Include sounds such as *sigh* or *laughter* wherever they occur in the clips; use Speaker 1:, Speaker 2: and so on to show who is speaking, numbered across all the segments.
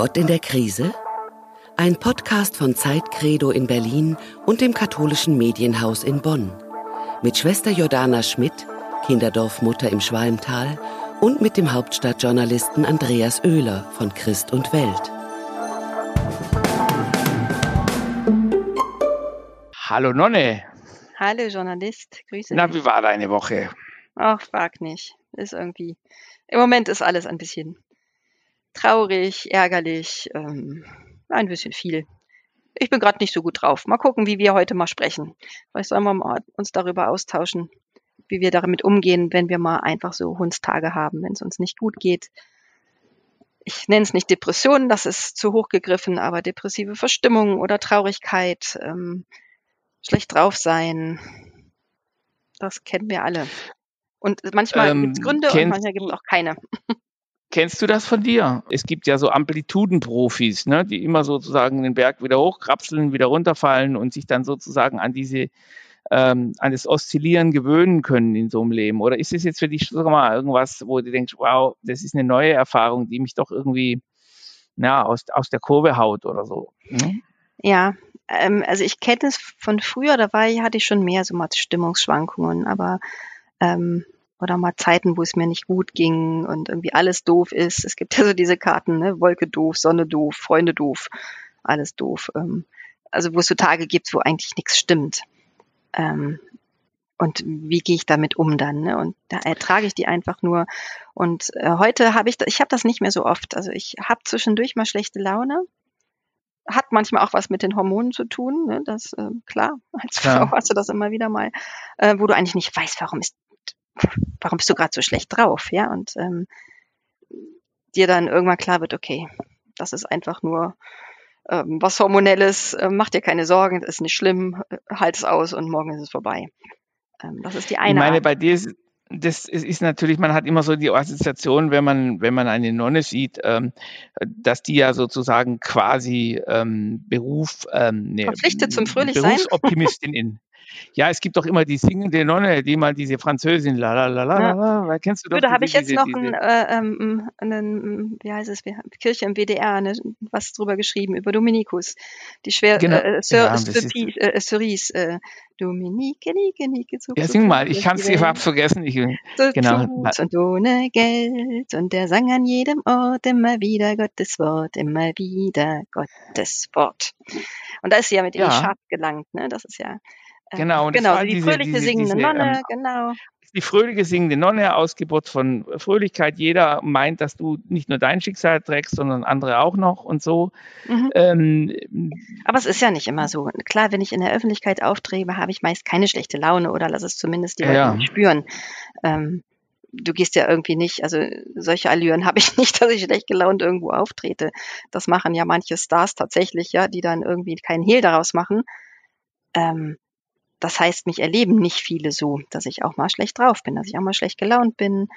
Speaker 1: Gott in der Krise? Ein Podcast von Zeitcredo in Berlin und dem katholischen Medienhaus in Bonn. Mit Schwester Jordana Schmidt, Kinderdorfmutter im Schwalmtal und mit dem Hauptstadtjournalisten Andreas Oehler von Christ und Welt.
Speaker 2: Hallo Nonne.
Speaker 3: Hallo Journalist, grüße
Speaker 2: Na, wie war deine Woche?
Speaker 3: Ach, frag nicht. Ist irgendwie. Im Moment ist alles ein bisschen traurig, ärgerlich, ähm, ein bisschen viel. Ich bin gerade nicht so gut drauf. Mal gucken, wie wir heute mal sprechen. Vielleicht sollen wir mal uns darüber austauschen, wie wir damit umgehen, wenn wir mal einfach so Hundstage haben, wenn es uns nicht gut geht. Ich nenne es nicht Depressionen, das ist zu hoch gegriffen, aber depressive Verstimmung oder Traurigkeit, ähm, schlecht drauf sein, das kennen wir alle. Und manchmal
Speaker 2: Ähm,
Speaker 3: gibt es Gründe und manchmal gibt es auch keine.
Speaker 2: Kennst du das von dir? Es gibt ja so Amplitudenprofis, ne, die immer sozusagen den Berg wieder hochkrapseln, wieder runterfallen und sich dann sozusagen an diese ähm, an das Oszillieren gewöhnen können in so einem Leben. Oder ist es jetzt für dich sag mal irgendwas, wo du denkst, wow, das ist eine neue Erfahrung, die mich doch irgendwie na, aus, aus der Kurve haut oder so? Ne?
Speaker 3: Ja, ähm, also ich kenne es von früher, da war ich, hatte ich schon mehr so mal Stimmungsschwankungen, aber ähm, oder mal Zeiten, wo es mir nicht gut ging und irgendwie alles doof ist. Es gibt ja so diese Karten, ne? Wolke doof, Sonne doof, Freunde doof, alles doof. Ähm, also wo es so Tage gibt, wo eigentlich nichts stimmt. Ähm, und wie gehe ich damit um dann? Ne? Und da ertrage ich die einfach nur. Und äh, heute habe ich, ich habe das nicht mehr so oft. Also ich habe zwischendurch mal schlechte Laune. Hat manchmal auch was mit den Hormonen zu tun. Ne? Das äh, klar. Als Frau
Speaker 2: Ja.
Speaker 3: hast du das immer wieder mal, äh, wo du eigentlich nicht weißt, warum ist, warum bist du gerade so schlecht drauf, ja? Und ähm, dir dann irgendwann klar wird, okay, das ist einfach nur ähm, was Hormonelles, äh, mach dir keine Sorgen, das ist nicht schlimm, äh, halt es aus und morgen ist es vorbei. Ähm, das ist die
Speaker 2: Ich
Speaker 3: eine
Speaker 2: meine,
Speaker 3: Art.
Speaker 2: bei dir ist, das ist ist natürlich, man hat immer so die Assoziation, wenn man, wenn man eine Nonne sieht, ähm, dass die ja sozusagen quasi ähm, Beruf, ähm, ne,
Speaker 3: Verpflichtet zum Fröhlichsein?
Speaker 2: Berufsoptimistin in. Ja, es gibt doch immer die singende Nonne, die mal diese Französin, la la la la la, kennst du doch
Speaker 3: da habe ich jetzt noch äh, ähm, einen, wie heißt es, wir haben Kirche im WDR, ne, was drüber geschrieben, über Dominikus. Die schwer,
Speaker 2: Genau.
Speaker 3: äh, Sir,
Speaker 2: Ja,
Speaker 3: äh, Cerise, äh, Dominique, Nike, Nike, Zug,
Speaker 2: ja, sing mal, ich kann es, vergessen. Ich,
Speaker 3: So
Speaker 2: genau.
Speaker 3: und ohne Geld. Und der sang an jedem Ort immer wieder Gottes Wort, immer wieder Gottes Wort. Und da ist sie ja mit
Speaker 2: Ja.
Speaker 3: Charts gelangt, ne? Das ist ja, äh,
Speaker 2: Genau, und
Speaker 3: genau, die
Speaker 2: diese-
Speaker 3: fröhliche
Speaker 2: diese-
Speaker 3: singende
Speaker 2: diese,
Speaker 3: Nonne,
Speaker 2: ähm,
Speaker 3: genau.
Speaker 2: die fröhliche singende Nonne, Ausgeburt von Fröhlichkeit. Jeder meint, dass du nicht nur dein Schicksal trägst, sondern andere auch noch und so.
Speaker 3: Mhm.
Speaker 2: Ähm,
Speaker 3: Aber es ist ja nicht immer so. Klar, wenn ich in der Öffentlichkeit auftrete, habe ich meist keine schlechte Laune oder lass es zumindest die Leute
Speaker 2: Ja.
Speaker 3: spüren. Ähm, du gehst ja irgendwie nicht, also solche Allüren *laughs* habe ich nicht, dass ich schlecht gelaunt irgendwo auftrete. Das machen ja manche Stars tatsächlich, ja, die dann irgendwie keinen Hehl daraus machen. Ähm, das heißt, mich erleben nicht viele so, dass ich auch mal schlecht drauf bin, dass ich auch mal schlecht gelaunt bin,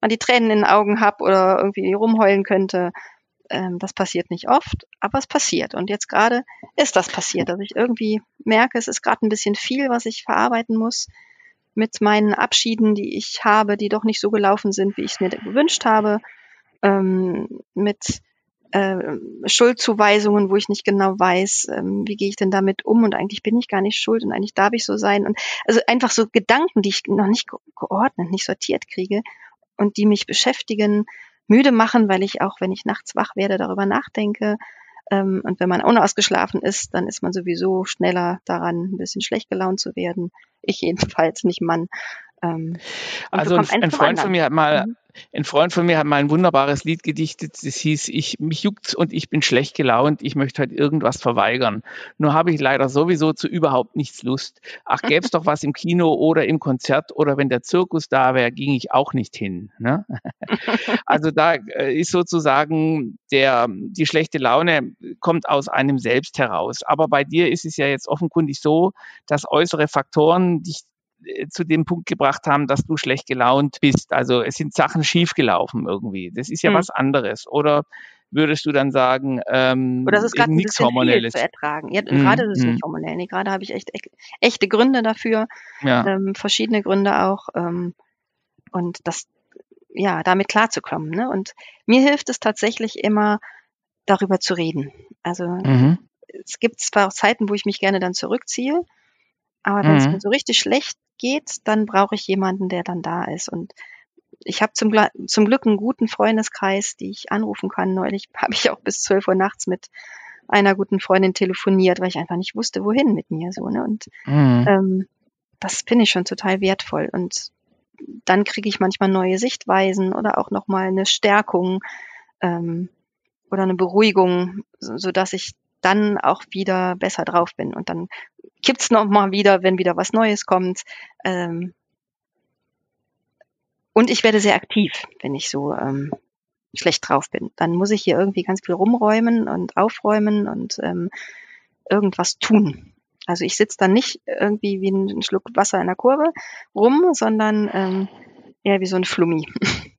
Speaker 3: mal die Tränen in den Augen habe oder irgendwie rumheulen könnte. Ähm, das passiert nicht oft, aber es passiert. Und jetzt gerade ist das passiert, dass ich irgendwie merke, es ist gerade ein bisschen viel, was ich verarbeiten muss mit meinen Abschieden, die ich habe, die doch nicht so gelaufen sind, wie ich es mir gewünscht habe, ähm, mit äh, Schuldzuweisungen, wo ich nicht genau weiß, ähm, wie gehe ich denn damit um und eigentlich bin ich gar nicht schuld und eigentlich darf ich so sein und also einfach so Gedanken, die ich noch nicht ge- geordnet, nicht sortiert kriege und die mich beschäftigen, müde machen, weil ich auch, wenn ich nachts wach werde, darüber nachdenke. Ähm, und wenn man unausgeschlafen ist, dann ist man sowieso schneller daran, ein bisschen schlecht gelaunt zu werden. Ich jedenfalls, nicht Mann. Ähm,
Speaker 2: Also ein, ein Freund von mir hat mal,
Speaker 3: Mhm.
Speaker 2: ein Freund von mir hat mal ein wunderbares Lied gedichtet. Das hieß, ich, mich juckt's und ich bin schlecht gelaunt. Ich möchte heute irgendwas verweigern. Nur habe ich leider sowieso zu überhaupt nichts Lust. Ach, gäb's doch was im Kino oder im Konzert oder wenn der Zirkus da wäre, ging ich auch nicht hin. Ne? *laughs* Also da äh, ist sozusagen der, die schlechte Laune kommt aus einem selbst heraus. Aber bei dir ist es ja jetzt offenkundig so, dass äußere Faktoren dich zu dem Punkt gebracht haben, dass du schlecht gelaunt bist. Also es sind Sachen schiefgelaufen irgendwie. Das ist ja
Speaker 3: Hm.
Speaker 2: was anderes. Oder würdest du dann sagen, ähm,
Speaker 3: Oder es ist gerade
Speaker 2: nichts Hormonelles?
Speaker 3: zu ertragen. Ja,
Speaker 2: Mhm,
Speaker 3: gerade ist es
Speaker 2: mhm.
Speaker 3: nicht hormonell. Nee, gerade habe ich echt, echt echte Gründe dafür,
Speaker 2: Ja.
Speaker 3: ähm, verschiedene Gründe auch. Ähm, und das, ja, damit klarzukommen. Ne? Und mir hilft es tatsächlich immer, darüber zu reden. Also mhm. es gibt zwar auch Zeiten, wo ich mich gerne dann zurückziehe, aber wenn es mhm. mir so richtig schlecht geht, dann brauche ich jemanden, der dann da ist. Und ich habe zum, zum Glück einen guten Freundeskreis, die ich anrufen kann. Neulich *laughs* habe ich auch bis 12 Uhr nachts mit einer guten Freundin telefoniert, weil ich einfach nicht wusste, wohin mit mir. So, ne? Und mhm. ähm, das finde ich schon total wertvoll. Und dann kriege ich manchmal neue Sichtweisen oder auch nochmal eine Stärkung ähm, oder eine Beruhigung, so, so dass ich dann auch wieder besser drauf bin. Und dann kippt's noch mal wieder, wenn wieder was Neues kommt. Ähm, und ich werde sehr aktiv, wenn ich so ähm, schlecht drauf bin. Dann muss ich hier irgendwie ganz viel rumräumen und aufräumen und ähm, irgendwas tun. Also ich sitze dann nicht irgendwie wie ein Schluck Wasser in der Kurve rum, sondern ähm, eher wie so ein Flummi. *laughs*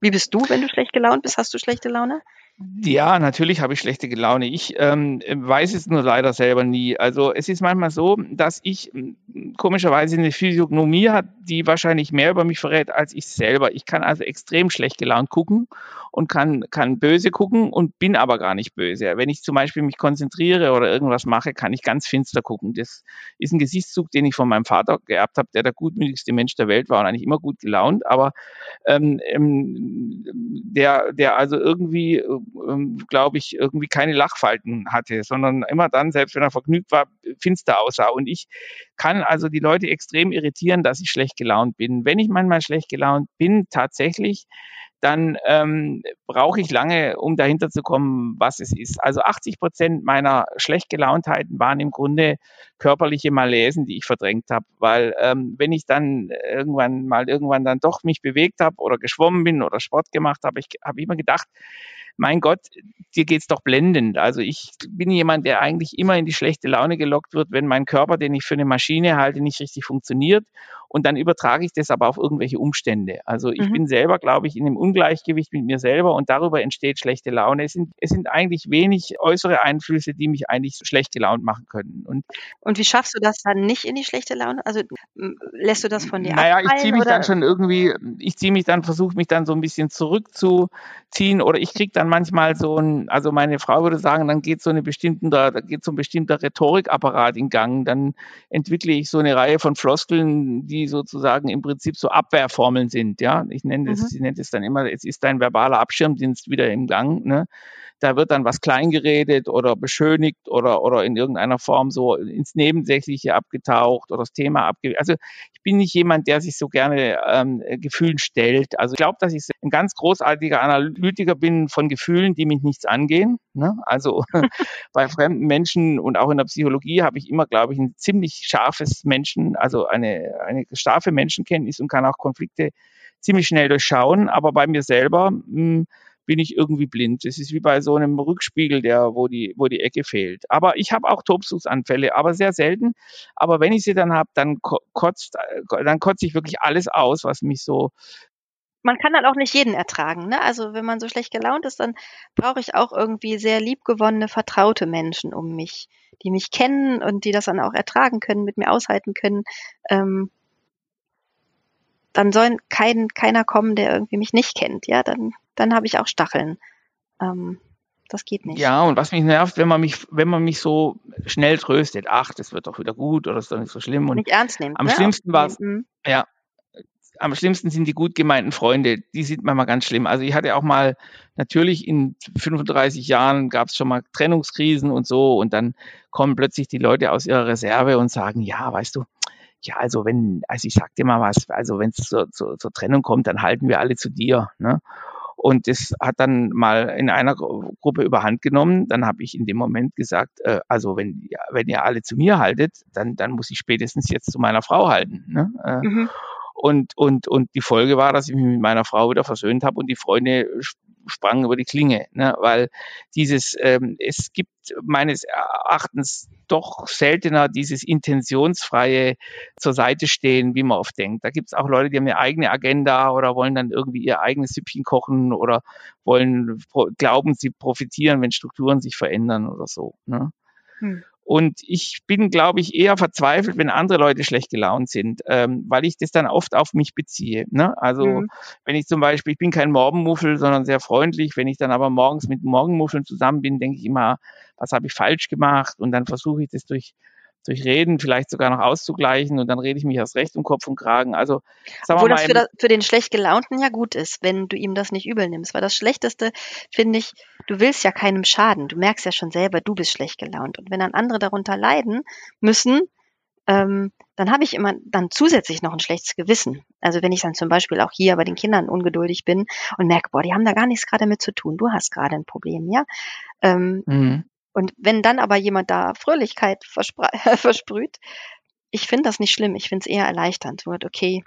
Speaker 3: Wie bist du, wenn du schlecht gelaunt bist? Hast du schlechte Laune?
Speaker 2: Ja, natürlich habe ich schlechte Laune. Ich ähm, weiß es nur leider selber nie. Also es ist manchmal so, dass ich hm, komischerweise eine Physiognomie hat, die wahrscheinlich mehr über mich verrät als ich selber. Ich kann also extrem schlecht gelaunt gucken und kann, kann böse gucken und bin aber gar nicht böse. Wenn ich zum Beispiel mich konzentriere oder irgendwas mache, kann ich ganz finster gucken. Das ist ein Gesichtszug, den ich von meinem Vater geerbt habe, der der gutmütigste Mensch der Welt war und eigentlich immer gut gelaunt, aber ähm, ähm der, der also irgendwie ähm, glaube ich, irgendwie keine Lachfalten hatte, sondern immer dann, selbst wenn er vergnügt war, finster aussah. Und ich kann also die Leute extrem irritieren, dass ich schlecht gelaunt bin. Wenn ich manchmal schlecht gelaunt bin, tatsächlich, dann ähm, brauche ich lange, um dahinter zu kommen, was es ist. Also 80 Prozent meiner schlecht gelauntheiten waren im Grunde körperliche Malaisen, die ich verdrängt habe, weil ähm, wenn ich dann irgendwann mal irgendwann dann doch mich bewegt habe oder geschwommen bin oder Sport gemacht habe, ich habe immer gedacht, mein Gott, dir geht's doch blendend. Also ich bin jemand, der eigentlich immer in die schlechte Laune gelockt wird, wenn mein Körper, den ich für eine Maschine halte, nicht richtig funktioniert. Und dann übertrage ich das aber auf irgendwelche Umstände. Also ich mhm. bin selber, glaube ich, in einem Ungleichgewicht mit mir selber und darüber entsteht schlechte Laune. Es sind, es sind eigentlich wenig äußere Einflüsse, die mich eigentlich schlecht gelaunt machen können.
Speaker 3: Und, und wie schaffst du das dann nicht in die schlechte Laune? Also lässt du das von dir
Speaker 2: Naja, ich ziehe mich oder? dann schon irgendwie, ich ziehe mich dann, versuche mich dann so ein bisschen zurückzuziehen oder ich kriege dann manchmal so ein, also meine Frau würde sagen, dann geht so eine bestimmte, da geht so ein bestimmter Rhetorikapparat in Gang. Dann entwickle ich so eine Reihe von Floskeln, die sozusagen im Prinzip so Abwehrformeln sind. Ja, ich nenne das, mhm. ich nenne das dann immer, jetzt ist dein verbaler Abschirmdienst wieder im Gang. Ne? Da wird dann was kleingeredet oder beschönigt oder, oder in irgendeiner Form so ins Nebensächliche abgetaucht oder das Thema abge. Also ich bin nicht jemand, der sich so gerne ähm, Gefühlen stellt. Also ich glaube, dass ich ein ganz großartiger Analytiker bin von Gefühlen, die mich nichts angehen. Ne? Also *laughs* bei fremden Menschen und auch in der Psychologie habe ich immer, glaube ich, ein ziemlich scharfes Menschen, also eine, eine scharfe Menschenkenntnis und kann auch Konflikte ziemlich schnell durchschauen. Aber bei mir selber mh, hm, bin ich irgendwie blind. Das ist wie bei so einem Rückspiegel, der, wo die, wo die Ecke fehlt. Aber ich habe auch Tobsuchsanfälle, aber sehr selten. Aber wenn ich sie dann habe, dann kotzt, dann kotze ich wirklich alles aus, was mich so
Speaker 3: man kann dann auch nicht jeden ertragen. Ne? Also wenn man so schlecht gelaunt ist, dann brauche ich auch irgendwie sehr liebgewonnene, vertraute Menschen um mich, die mich kennen und die das dann auch ertragen können, mit mir aushalten können. Ähm, dann soll kein, keiner kommen, der irgendwie mich nicht kennt. Ja, dann dann habe ich auch Stacheln. Ähm, das geht nicht.
Speaker 2: Ja, und was mich nervt, wenn man mich, wenn man mich so schnell tröstet, ach, das wird doch wieder gut oder ist doch nicht so schlimm. Und
Speaker 3: nicht ernst nehmen.
Speaker 2: Am ne? schlimmsten war es, ja, am schlimmsten sind die gut gemeinten Freunde. Die sind manchmal ganz schlimm. Also ich hatte auch mal, natürlich in 35 Jahren gab es schon mal Trennungskrisen und so und dann kommen plötzlich die Leute aus ihrer Reserve und sagen, ja, weißt du, ja, also wenn, also ich sag dir mal was, also wenn es zur, zur, zur Trennung kommt, dann halten wir alle zu dir. Ne? Und das hat dann mal in einer Gruppe überhand genommen. Dann habe ich in dem Moment gesagt, äh, also wenn, wenn ihr alle zu mir haltet, dann, dann muss ich spätestens jetzt zu meiner Frau halten. Ne? Äh, mhm. Und, und, und die Folge war, dass ich mich mit meiner Frau wieder versöhnt habe und die Freunde sprang über die Klinge, ne? weil dieses, ähm, es gibt meines Erachtens doch seltener dieses intentionsfreie zur Seite stehen, wie man oft denkt. Da gibt es auch Leute, die haben eine eigene Agenda oder wollen dann irgendwie ihr eigenes Süppchen kochen oder wollen, glauben, sie profitieren, wenn Strukturen sich verändern oder so. Ne? Hm. Und ich bin, glaube ich, eher verzweifelt, wenn andere Leute schlecht gelaunt sind, ähm, weil ich das dann oft auf mich beziehe. Ne? Also mhm. wenn ich zum Beispiel, ich bin kein Morgenmuffel, sondern sehr freundlich. Wenn ich dann aber morgens mit Morgenmuffeln zusammen bin, denke ich immer, was habe ich falsch gemacht? Und dann versuche ich das durch durch Reden vielleicht sogar noch auszugleichen und dann rede ich mich erst recht um Kopf und Kragen. Also
Speaker 3: sagen Obwohl wir mal, das für, das für, den schlecht gelaunten ja gut ist, wenn du ihm das nicht übel nimmst. Weil das Schlechteste finde ich, du willst ja keinem schaden. Du merkst ja schon selber, du bist schlecht gelaunt. Und wenn dann andere darunter leiden müssen, ähm, dann habe ich immer dann zusätzlich noch ein schlechtes Gewissen. Also wenn ich dann zum Beispiel auch hier bei den Kindern ungeduldig bin und merke, boah, die haben da gar nichts gerade mit zu tun. Du hast gerade ein Problem, ja. Ähm, mhm. Und wenn dann aber jemand da Fröhlichkeit *laughs* versprüht, ich finde das nicht schlimm. Ich finde es eher erleichternd. Wird, okay,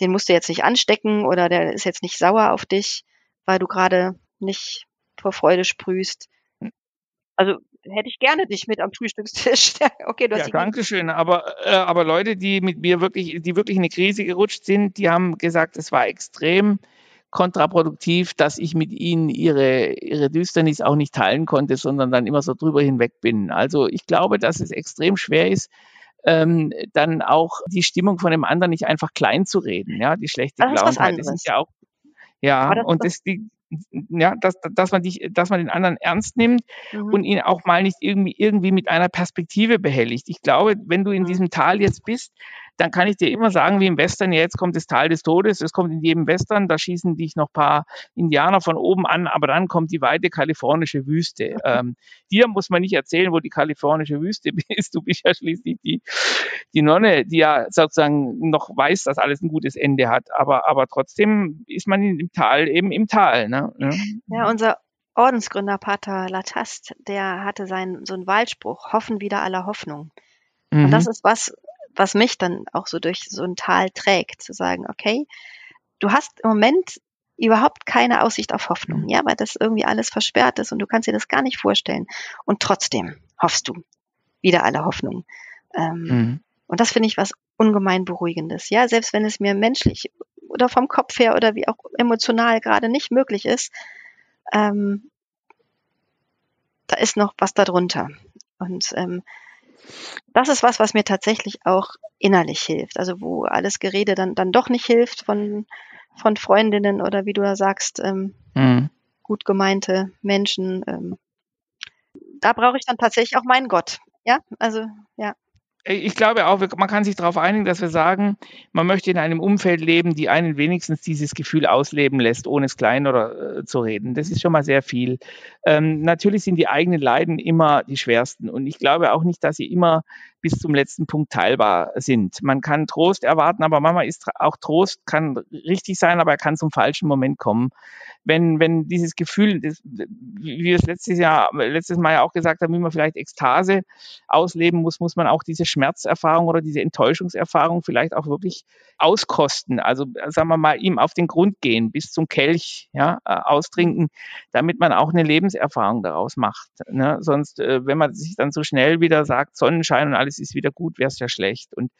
Speaker 3: den musst du jetzt nicht anstecken oder der ist jetzt nicht sauer auf dich, weil du gerade nicht vor Freude sprühst. Also hätte ich gerne dich mit am Frühstückstisch. *laughs*
Speaker 2: okay, du hast ja, danke schön. Aber, äh, aber Leute, die mit mir wirklich, die wirklich in eine Krise gerutscht sind, die haben gesagt, es war extrem kontraproduktiv, dass ich mit ihnen ihre, ihre Düsternis auch nicht teilen konnte, sondern dann immer so drüber hinweg bin. Also ich glaube, dass es extrem schwer ist, ähm, dann auch die Stimmung von dem anderen nicht einfach klein zu reden, ja, die schlechte Gelaunheit. Das ist ja auch, ja, das und das, die, ja, dass, dass man dich, dass man den anderen ernst nimmt mhm. und ihn auch mal nicht irgendwie, irgendwie mit einer Perspektive behelligt. Ich glaube, wenn du in mhm. diesem Tal jetzt bist, dann kann ich dir immer sagen, wie im Western, ja, jetzt kommt das Tal des Todes, es kommt in jedem Western, da schießen dich noch paar Indianer von oben an, aber dann kommt die weite kalifornische Wüste. *laughs* Ähm, dir muss man nicht erzählen, wo die kalifornische Wüste *laughs* ist. Du bist ja schließlich die, die Nonne, die ja sozusagen noch weiß, dass alles ein gutes Ende hat. Aber, aber trotzdem ist man im Tal eben im Tal. Ne?
Speaker 3: Ja, unser Ordensgründer Pater Latast, der hatte seinen, so einen Wahlspruch, hoffen wieder aller Hoffnung. Und mhm. das ist was, was mich dann auch so durch so ein Tal trägt, zu sagen, okay, du hast im Moment überhaupt keine Aussicht auf Hoffnung, ja, weil das irgendwie alles versperrt ist und du kannst dir das gar nicht vorstellen. Und trotzdem hoffst du wieder alle Hoffnung. Ähm, mhm. Und das finde ich was ungemein Beruhigendes, ja, selbst wenn es mir menschlich oder vom Kopf her oder wie auch emotional gerade nicht möglich ist, ähm, da ist noch was darunter. Und ähm, das ist was, was mir tatsächlich auch innerlich hilft. Also wo alles Gerede dann, dann doch nicht hilft von, von Freundinnen oder wie du da sagst, ähm, mhm. gut gemeinte Menschen. Ähm, da brauche ich dann tatsächlich auch meinen Gott. Ja, also ja
Speaker 2: ich glaube auch, man kann sich darauf einigen, dass wir sagen, man möchte in einem Umfeld leben, die einen wenigstens dieses Gefühl ausleben lässt, ohne es klein oder äh, zu reden. Das ist schon mal sehr viel. Ähm, natürlich sind die eigenen Leiden immer die schwersten und ich glaube auch nicht, dass sie immer bis zum letzten Punkt teilbar sind. Man kann Trost erwarten, aber manchmal ist auch Trost kann richtig sein, aber er kann zum falschen Moment kommen. Wenn, wenn dieses Gefühl, das, wie wir es letztes Jahr, letztes Mal ja auch gesagt haben, wie man vielleicht Ekstase ausleben muss, muss man auch diese Schmerzerfahrung oder diese Enttäuschungserfahrung vielleicht auch wirklich auskosten. Also sagen wir mal, ihm auf den Grund gehen, bis zum Kelch ja, äh, austrinken, damit man auch eine Lebenserfahrung daraus macht. Ne? Sonst, äh, wenn man sich dann so schnell wieder sagt, Sonnenschein und alles alles ist wieder gut, wäre es ja schlecht. Und,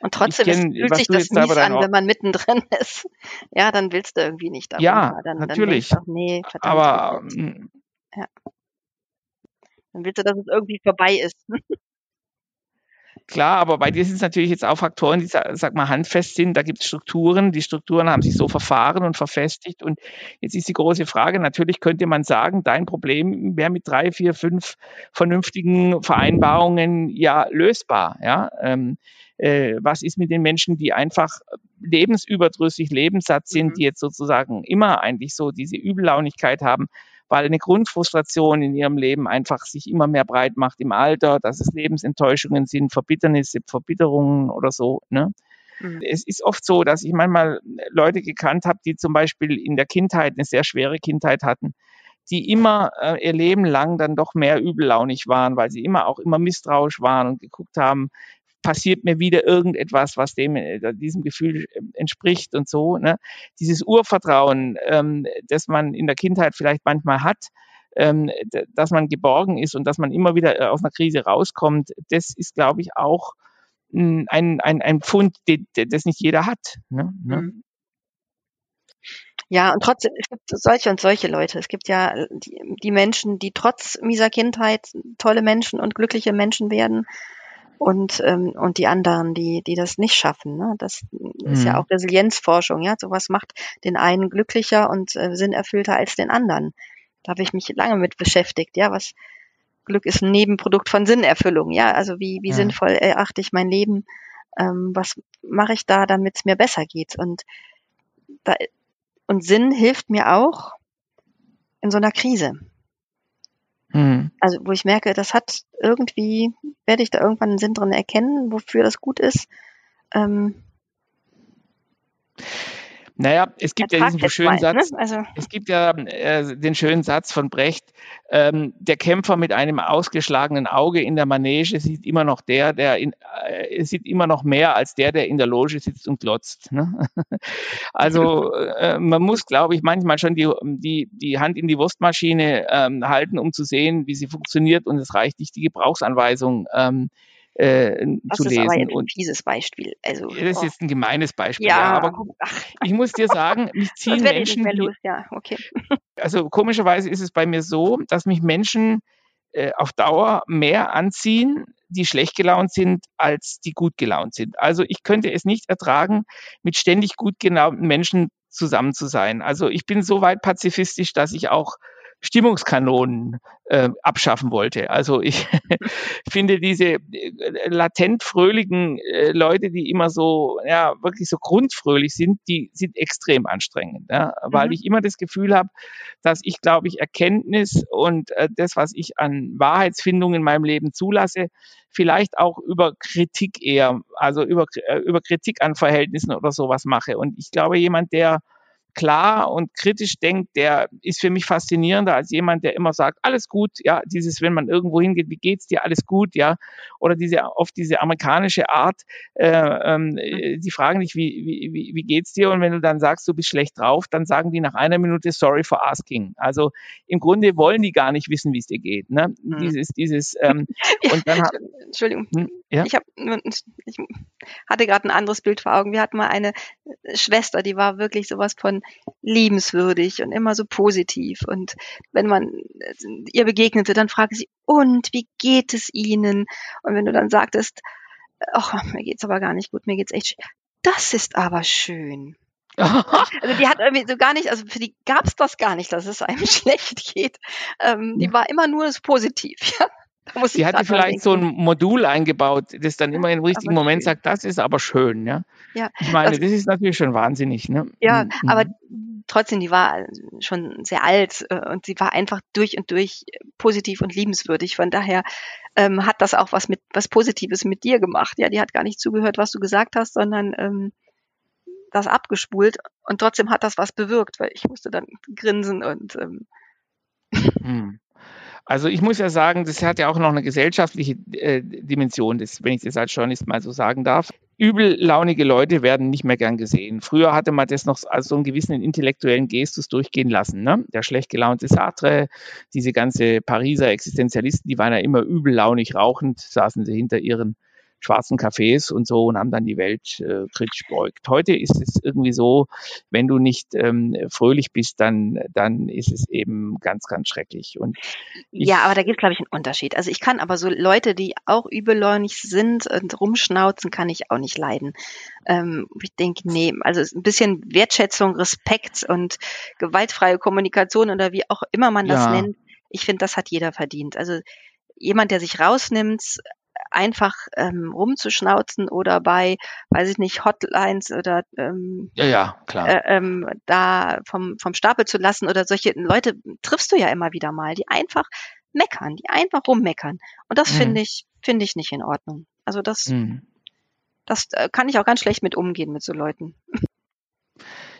Speaker 3: und trotzdem kenn, fühlt sich das mies an, wenn man mittendrin *laughs* ist. Ja, dann willst du irgendwie nicht
Speaker 2: darunter. Ja, dann, natürlich.
Speaker 3: Dann auch, nee, verdammt. Aber, mm. ja. Dann willst du, dass es irgendwie vorbei ist. *laughs*
Speaker 2: Klar, aber bei dir sind es natürlich jetzt auch Faktoren, die, sag mal, handfest sind. Da gibt es Strukturen. Die Strukturen haben sich so verfahren und verfestigt. Und jetzt ist die große Frage, natürlich könnte man sagen, dein Problem wäre mit drei, vier, fünf vernünftigen Vereinbarungen ja lösbar. Ja, ähm, äh, was ist mit den Menschen, die einfach lebensüberdrüssig, lebenssatt sind, mhm. die jetzt sozusagen immer eigentlich so diese Übellaunigkeit haben? Weil eine Grundfrustration in ihrem Leben einfach sich immer mehr breit macht im Alter, dass es Lebensenttäuschungen sind, Verbitternisse, Verbitterungen oder so. Ne? Mhm. Es ist oft so, dass ich manchmal Leute gekannt habe, die zum Beispiel in der Kindheit eine sehr schwere Kindheit hatten, die immer äh, ihr Leben lang dann doch mehr übellaunig waren, weil sie immer auch immer misstrauisch waren und geguckt haben, passiert mir wieder irgendetwas, was dem äh, diesem Gefühl äh, entspricht und so. Ne? Dieses Urvertrauen, ähm, das man in der Kindheit vielleicht manchmal hat, ähm, dass man geborgen ist und dass man immer wieder äh, aus einer Krise rauskommt, das ist, glaube ich, auch ein, ein, ein Pfund, das nicht jeder hat. Ne? ne?
Speaker 3: Mhm. Ja, und trotzdem, es gibt solche und solche Leute. Es gibt ja die, die Menschen, die trotz mieser Kindheit tolle Menschen und glückliche Menschen werden. Und, ähm, und die anderen, die, die das nicht schaffen. Ne? Das ist ja
Speaker 2: Mhm.
Speaker 3: auch Resilienzforschung. Ja, sowas macht den einen glücklicher und äh, sinnerfüllter als den anderen. Da habe ich mich lange mit beschäftigt. Ja, was Glück ist ein Nebenprodukt von Sinnerfüllung. Ja, also wie, wie
Speaker 2: Ja.
Speaker 3: sinnvoll erachte ich mein Leben? Ähm, was mache ich da, damit es mir besser geht? Und da, und Sinn hilft mir auch in so einer Krise.
Speaker 2: Mhm.
Speaker 3: Also wo ich merke, das hat irgendwie, werde ich da irgendwann einen Sinn drin erkennen, wofür das gut ist. Ähm,
Speaker 2: Naja, es gibt ja diesen schönen
Speaker 3: mal, ne?
Speaker 2: Satz,
Speaker 3: Also
Speaker 2: es gibt ja äh, den schönen Satz von Brecht, ähm, der Kämpfer mit einem ausgeschlagenen Auge in der Manege sieht immer noch der, der in, äh, sieht immer noch mehr als der, der in der Loge sitzt und glotzt. Ne? *laughs* Also äh, man muss, glaube ich, manchmal schon die, die, die Hand in die Wurstmaschine ähm, halten, um zu sehen, wie sie funktioniert und es reicht nicht, die Gebrauchsanweisung ähm, äh,
Speaker 3: das
Speaker 2: zu
Speaker 3: ist aber
Speaker 2: lesen.
Speaker 3: jetzt ein fieses Beispiel. Also
Speaker 2: das ist
Speaker 3: oh,
Speaker 2: jetzt ein gemeines Beispiel, ja, aber
Speaker 3: ja, ach,
Speaker 2: ich muss dir sagen, *laughs* mich
Speaker 3: das
Speaker 2: ziehen Menschen,
Speaker 3: los. Ja, okay. *laughs*
Speaker 2: also komischerweise ist es bei mir so, dass mich Menschen äh, auf Dauer mehr anziehen, die schlecht gelaunt sind, als die gut gelaunt sind. Also ich könnte es nicht ertragen, mit ständig gut gelaunten Menschen zusammen zu sein. Also ich bin so weit pazifistisch, dass ich auch Stimmungskanonen äh, abschaffen wollte. Also ich *laughs* finde diese äh, latent fröhlichen äh, Leute, die immer so, ja, wirklich so grundfröhlich sind, die sind extrem anstrengend, ja, weil
Speaker 3: Mhm.
Speaker 2: ich immer das Gefühl habe, dass ich, glaube ich, Erkenntnis und äh, das, was ich an Wahrheitsfindung in meinem Leben zulasse, vielleicht auch über Kritik eher, also über, äh, über Kritik an Verhältnissen oder sowas mache. Und ich glaube, jemand, der klar und kritisch denkt, der ist für mich faszinierender als jemand, der immer sagt, alles gut, ja, dieses, wenn man irgendwo hingeht, wie geht's dir, alles gut, ja, oder diese, oft diese amerikanische Art, äh, ähm, äh, die fragen dich, wie, wie, wie wie geht's dir? Und wenn du dann sagst, du bist schlecht drauf, dann sagen die nach einer Minute, sorry for asking. Also im Grunde wollen die gar nicht wissen, wie es dir geht, ne?
Speaker 3: Mhm.
Speaker 2: Dieses, dieses, ähm, *laughs* und dann, ha-
Speaker 3: Entschuldigung.
Speaker 2: hm, ja,
Speaker 3: Ich, hab, ich hatte gerade ein anderes Bild vor Augen. Wir hatten mal eine Schwester, die war wirklich sowas von liebenswürdig und immer so positiv. Und wenn man ihr begegnete, dann fragte sie, und wie geht es Ihnen? Und wenn du dann sagtest, ach, mir geht's aber gar nicht gut, mir geht's echt schlecht. Das ist aber schön. *laughs* Also die hat irgendwie so gar nicht, also für die gab's das gar nicht, dass es einem *laughs* schlecht geht. Ähm, die war immer nur so positiv. Ja. *laughs*
Speaker 2: Sie hatte vielleicht so ein Modul eingebaut, das dann immer im richtigen
Speaker 3: Aber
Speaker 2: Moment
Speaker 3: schön.
Speaker 2: sagt, das ist aber schön, ja.
Speaker 3: Ja,
Speaker 2: Ich meine,
Speaker 3: das,
Speaker 2: das ist natürlich schon wahnsinnig, ne?
Speaker 3: ja,
Speaker 2: Mhm.
Speaker 3: aber trotzdem, die war schon sehr alt äh, und sie war einfach durch und durch positiv und liebenswürdig. Von daher ähm, hat das auch was mit was Positives mit dir gemacht. Ja, die hat gar nicht zugehört, was du gesagt hast, sondern ähm, das abgespult und trotzdem hat das was bewirkt, weil ich musste dann grinsen und ähm,
Speaker 2: Hm. Also ich muss ja sagen, das hat ja auch noch eine gesellschaftliche äh, Dimension, das, wenn ich das als Journalist mal so sagen darf. Übellaunige Leute werden nicht mehr gern gesehen. Früher hatte man das noch als so einen gewissen intellektuellen Gestus durchgehen lassen. Ne? Der schlecht gelaunte Sartre, diese ganze Pariser Existenzialisten, die waren ja immer übellaunig rauchend, saßen sie hinter ihren schwarzen Cafés und so und haben dann die Welt äh, kritisch beugt. Heute ist es irgendwie so, wenn du nicht ähm, fröhlich bist, dann, dann ist es eben ganz, ganz schrecklich. Und
Speaker 3: ja, aber da gibt es, glaube ich, einen Unterschied. Also ich kann aber so Leute, die auch übellaunig sind und rumschnauzen, kann ich auch nicht leiden. Ähm, ich denke, nee, also ein bisschen Wertschätzung, Respekt und gewaltfreie Kommunikation oder wie auch immer man das
Speaker 2: ja,
Speaker 3: nennt, ich finde, das hat jeder verdient. Also jemand, der sich rausnimmt, einfach ähm, rumzuschnauzen oder bei, weiß ich nicht, Hotlines oder ähm,
Speaker 2: ja, ja, klar.
Speaker 3: äh, ähm, da vom, vom Stapel zu lassen oder solche Leute triffst du ja immer wieder mal, die einfach meckern, die einfach rummeckern. Und das
Speaker 2: Mhm.
Speaker 3: finde ich, finde ich nicht in Ordnung. Also das,
Speaker 2: Mhm.
Speaker 3: das äh, kann ich auch ganz schlecht mit umgehen mit so Leuten.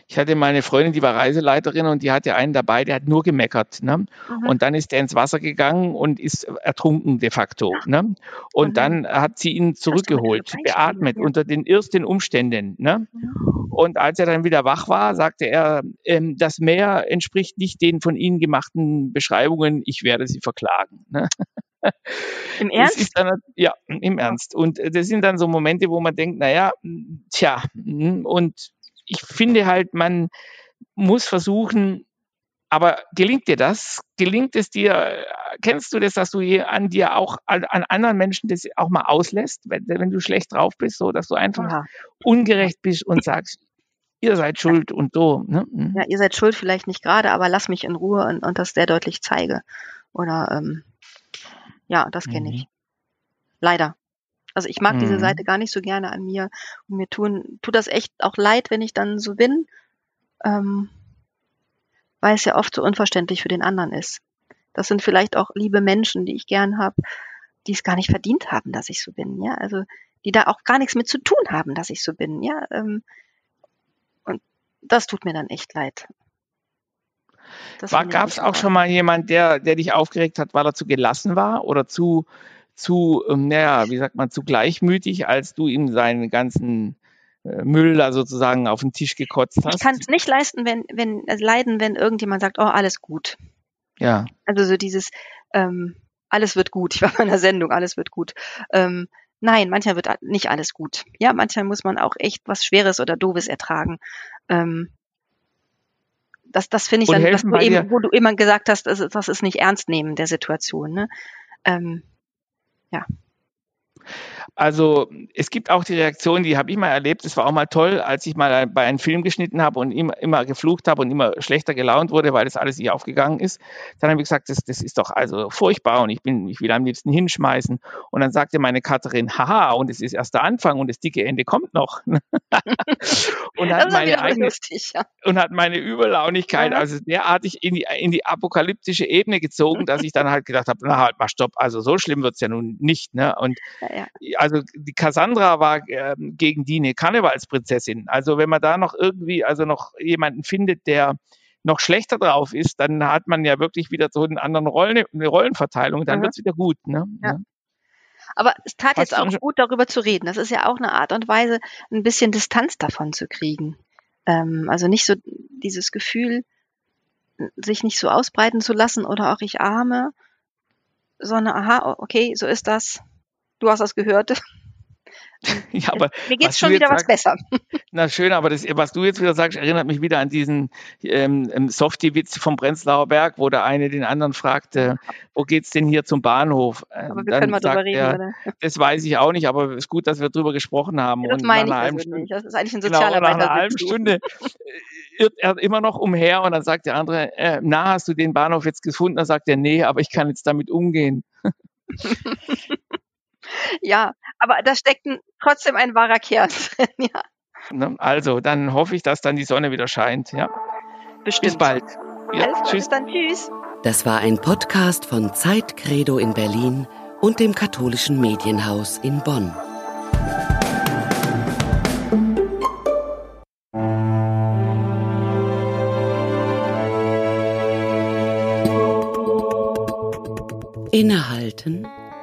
Speaker 2: Ich hatte mal eine Freundin, die war Reiseleiterin und die hatte einen dabei, der hat nur gemeckert. Ne?
Speaker 3: Mhm.
Speaker 2: Und dann ist der ins Wasser gegangen und ist ertrunken de facto. Ne?
Speaker 3: Oh
Speaker 2: Und
Speaker 3: nein.
Speaker 2: dann hat sie ihn zurückgeholt, beatmet
Speaker 3: Ja.
Speaker 2: unter den ersten Umständen. Ne?
Speaker 3: Mhm.
Speaker 2: Und als er dann wieder wach war, sagte er, ähm, das Meer entspricht nicht den von Ihnen gemachten Beschreibungen, ich werde Sie verklagen. Ne?
Speaker 3: Im Ernst?
Speaker 2: dann, ja, im Ernst. Und äh, das sind dann so Momente, wo man denkt, naja, tja, mm, und ich finde halt, man, muss versuchen, aber gelingt dir das? Gelingt es dir? Kennst du das, dass du an dir auch an anderen Menschen das auch mal auslässt, wenn, wenn du schlecht drauf bist, so dass du einfach ja. ungerecht bist und sagst, ihr seid schuld und so. Ne?
Speaker 3: Mhm. Ja, ihr seid schuld vielleicht nicht gerade, aber lass mich in Ruhe und, und das sehr deutlich zeige. Oder ähm, ja, das kenne mhm. ich. Leider. Also ich mag mhm. diese Seite gar nicht so gerne an mir und mir tun, tut das echt auch leid, wenn ich dann so bin. Ähm, weil es ja oft so unverständlich für den anderen ist. Das sind vielleicht auch liebe Menschen, die ich gern habe, die es gar nicht verdient haben, dass ich so bin, ja, also die da auch gar nichts mit zu tun haben, dass ich so bin, ja, ähm, und das tut mir dann echt leid.
Speaker 2: Gab es auch schon mal jemand, der, der dich aufgeregt hat, weil er zu gelassen war oder zu, zu, ähm, naja, wie sagt man, zu gleichmütig, als du ihm seinen ganzen äh, Müll da sozusagen auf den Tisch gekotzt hast.
Speaker 3: Ich kann es nicht leisten, wenn, wenn, also leiden, wenn irgendjemand sagt, oh, alles gut.
Speaker 2: Ja.
Speaker 3: Also so dieses, ähm, alles wird gut. Ich war bei einer Sendung, alles wird gut. Ähm, nein, manchmal wird nicht alles gut. Ja, manchmal muss man auch echt was Schweres oder Doofes ertragen. Ähm, das, das finde ich dann, was du eben, wo du immer gesagt hast, das, das ist nicht ernst nehmen der Situation. Ne? Ähm, ja.
Speaker 2: Also es gibt auch die Reaktion, die habe ich mal erlebt. Es war auch mal toll, als ich mal bei einem Film geschnitten habe und immer, immer geflucht habe und immer schlechter gelaunt wurde, weil das alles nicht aufgegangen ist. Dann habe ich gesagt, das, das ist doch also furchtbar und ich bin, ich will am liebsten hinschmeißen. Und dann sagte meine Katharin, haha, und es ist erst der Anfang und das dicke Ende kommt noch. *laughs* und hat meine eigene, lustig, ja. und hat meine Überlaunigkeit ja. also derartig in die, in die apokalyptische Ebene gezogen, dass ich dann halt gedacht habe, na halt mal stopp, also so schlimm wird es ja nun nicht. Ne? Und ja, also die Cassandra war äh, gegen die eine Karnevalsprinzessin. Also wenn man da noch irgendwie, also noch jemanden findet, der noch schlechter drauf ist, dann hat man ja wirklich wieder so einen anderen Rollen, eine Rollenverteilung, dann mhm. wird es wieder gut. Ne? Ja.
Speaker 3: Aber es tat jetzt auch gut, darüber zu reden. Das ist ja auch eine Art und Weise, ein bisschen Distanz davon zu kriegen. Ähm, also nicht so dieses Gefühl, sich nicht so ausbreiten zu lassen oder auch ich arme, sondern aha, okay, so ist das. Du hast das gehört. *laughs*
Speaker 2: Ja, aber
Speaker 3: mir geht schon wieder was sagst, besser. *laughs*
Speaker 2: Na schön, aber das, was du jetzt wieder sagst, erinnert mich wieder an diesen ähm, ähm, Softie-Witz vom Prenzlauer Berg, wo der eine den anderen fragte, wo geht's denn hier zum Bahnhof?
Speaker 3: Ähm, aber wir Dann können mal drüber reden, er, oder? *laughs*
Speaker 2: Das weiß ich auch nicht, aber es ist gut, dass wir drüber gesprochen haben.
Speaker 3: Ja, das
Speaker 2: und
Speaker 3: meine ich also Stunde, nicht. Das ist eigentlich ein Sozialarbeiter.
Speaker 2: Genau, nach einer halben Stunde äh, irrt er immer noch umher und dann sagt der andere, äh, na, hast du den Bahnhof jetzt gefunden? Dann sagt er, nee, aber ich kann jetzt damit umgehen.
Speaker 3: Ja, aber da steckt trotzdem ein wahrer Kern drin, *laughs* ja.
Speaker 2: Ne, also, dann hoffe ich, dass dann die Sonne wieder scheint, ja.
Speaker 3: Bestimmt.
Speaker 2: Bis bald.
Speaker 3: Ja, Alles tschüss. Bis dann, tschüss.
Speaker 1: Das war ein Podcast von Zeit Credo in Berlin und dem katholischen Medienhaus in Bonn. Innehalten